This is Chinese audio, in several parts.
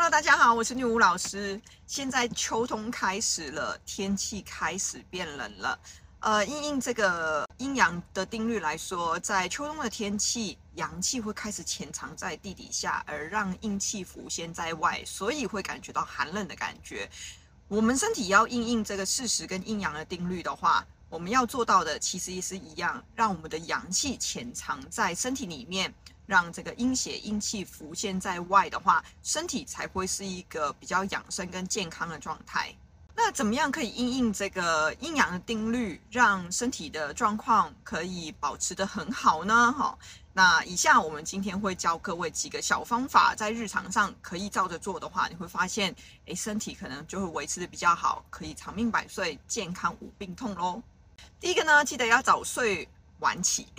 Hello，大家好，我是女巫老师。现在秋冬开始了，天气开始变冷了。呃，应应这个阴阳的定律来说，在秋冬的天气，阳气会开始潜藏在地底下，而让阴气浮现在外，所以会感觉到寒冷的感觉。我们身体要应应这个事实跟阴阳的定律的话，我们要做到的其实也是一样，让我们的阳气潜藏在身体里面，让这个阴血阴气浮现在外的话，身体才会是一个比较养生跟健康的状态。那怎么样可以应应这个阴阳的定律，让身体的状况可以保持得很好呢？哈，那以下我们今天会教各位几个小方法，在日常上可以照着做的话，你会发现，诶，身体可能就会维持得比较好，可以长命百岁，健康无病痛喽。第一个呢，记得要早睡晚起。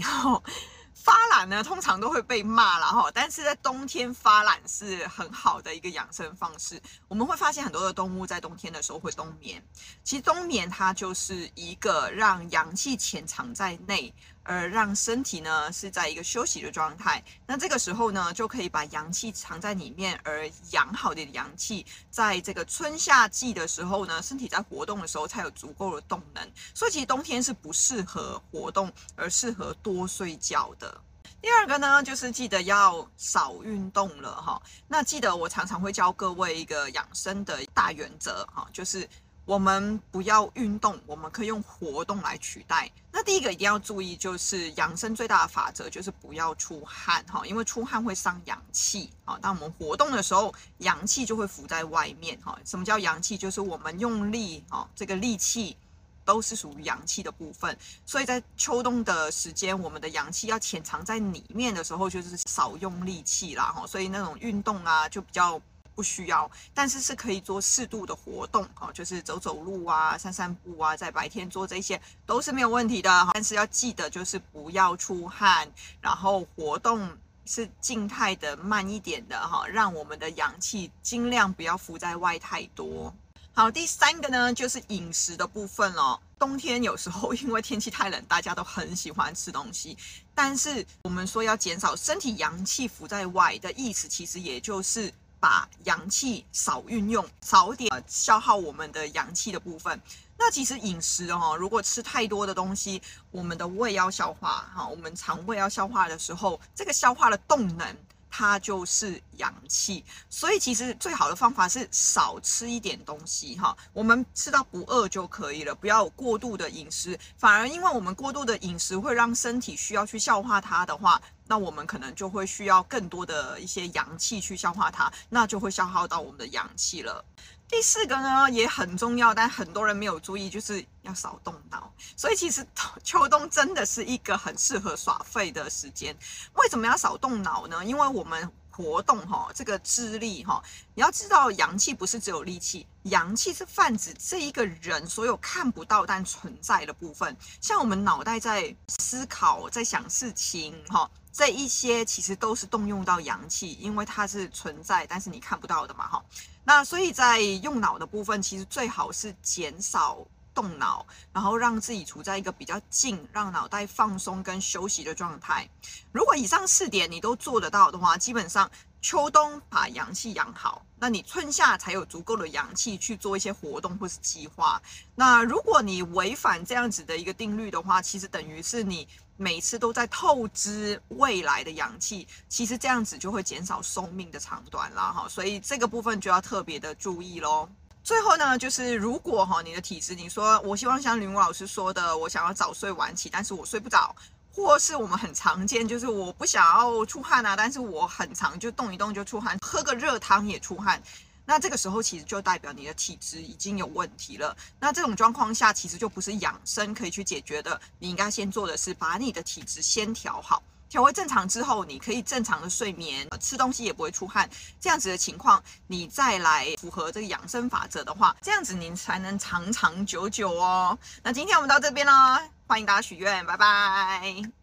发懒呢，通常都会被骂了哈，但是在冬天发懒是很好的一个养生方式。我们会发现很多的动物在冬天的时候会冬眠，其实冬眠它就是一个让阳气潜藏在内。而让身体呢是在一个休息的状态，那这个时候呢就可以把阳气藏在里面，而养好的阳气，在这个春夏季的时候呢，身体在活动的时候才有足够的动能。所以其实冬天是不适合活动，而适合多睡觉的。第二个呢，就是记得要少运动了哈。那记得我常常会教各位一个养生的大原则哈，就是。我们不要运动，我们可以用活动来取代。那第一个一定要注意，就是养生最大的法则就是不要出汗哈，因为出汗会伤阳气啊。当我们活动的时候，阳气就会浮在外面哈。什么叫阳气？就是我们用力啊，这个力气都是属于阳气的部分。所以在秋冬的时间，我们的阳气要潜藏在里面的时候，就是少用力气啦哈。所以那种运动啊，就比较。不需要，但是是可以做适度的活动哦，就是走走路啊、散散步啊，在白天做这些都是没有问题的。但是要记得，就是不要出汗，然后活动是静态的、慢一点的哈，让我们的阳气尽量不要浮在外太多。好，第三个呢，就是饮食的部分哦。冬天有时候 因为天气太冷，大家都很喜欢吃东西，但是我们说要减少身体阳气浮在外的意思，其实也就是。把阳气少运用，少点消耗我们的阳气的部分。那其实饮食哦，如果吃太多的东西，我们的胃要消化哈，我们肠胃要消化的时候，这个消化的动能它就是阳气。所以其实最好的方法是少吃一点东西哈，我们吃到不饿就可以了，不要有过度的饮食。反而因为我们过度的饮食会让身体需要去消化它的话。那我们可能就会需要更多的一些阳气去消化它，那就会消耗到我们的阳气了。第四个呢也很重要，但很多人没有注意，就是要少动脑。所以其实 秋冬真的是一个很适合耍废的时间。为什么要少动脑呢？因为我们。活动哈，这个智力哈，你要知道，阳气不是只有力气，阳气是泛指这一个人所有看不到但存在的部分。像我们脑袋在思考、在想事情哈，这一些其实都是动用到阳气，因为它是存在，但是你看不到的嘛哈。那所以在用脑的部分，其实最好是减少。动脑，然后让自己处在一个比较静，让脑袋放松跟休息的状态。如果以上四点你都做得到的话，基本上秋冬把阳气养好，那你春夏才有足够的阳气去做一些活动或是计划。那如果你违反这样子的一个定律的话，其实等于是你每次都在透支未来的阳气，其实这样子就会减少寿命的长短啦哈。所以这个部分就要特别的注意喽。最后呢，就是如果哈你的体质，你说我希望像林武老师说的，我想要早睡晚起，但是我睡不着，或是我们很常见，就是我不想要出汗啊，但是我很常就动一动就出汗，喝个热汤也出汗，那这个时候其实就代表你的体质已经有问题了。那这种状况下，其实就不是养生可以去解决的，你应该先做的是把你的体质先调好。调回正常之后，你可以正常的睡眠，吃东西也不会出汗，这样子的情况，你再来符合这个养生法则的话，这样子你才能长长久久哦。那今天我们到这边喽，欢迎大家许愿，拜拜。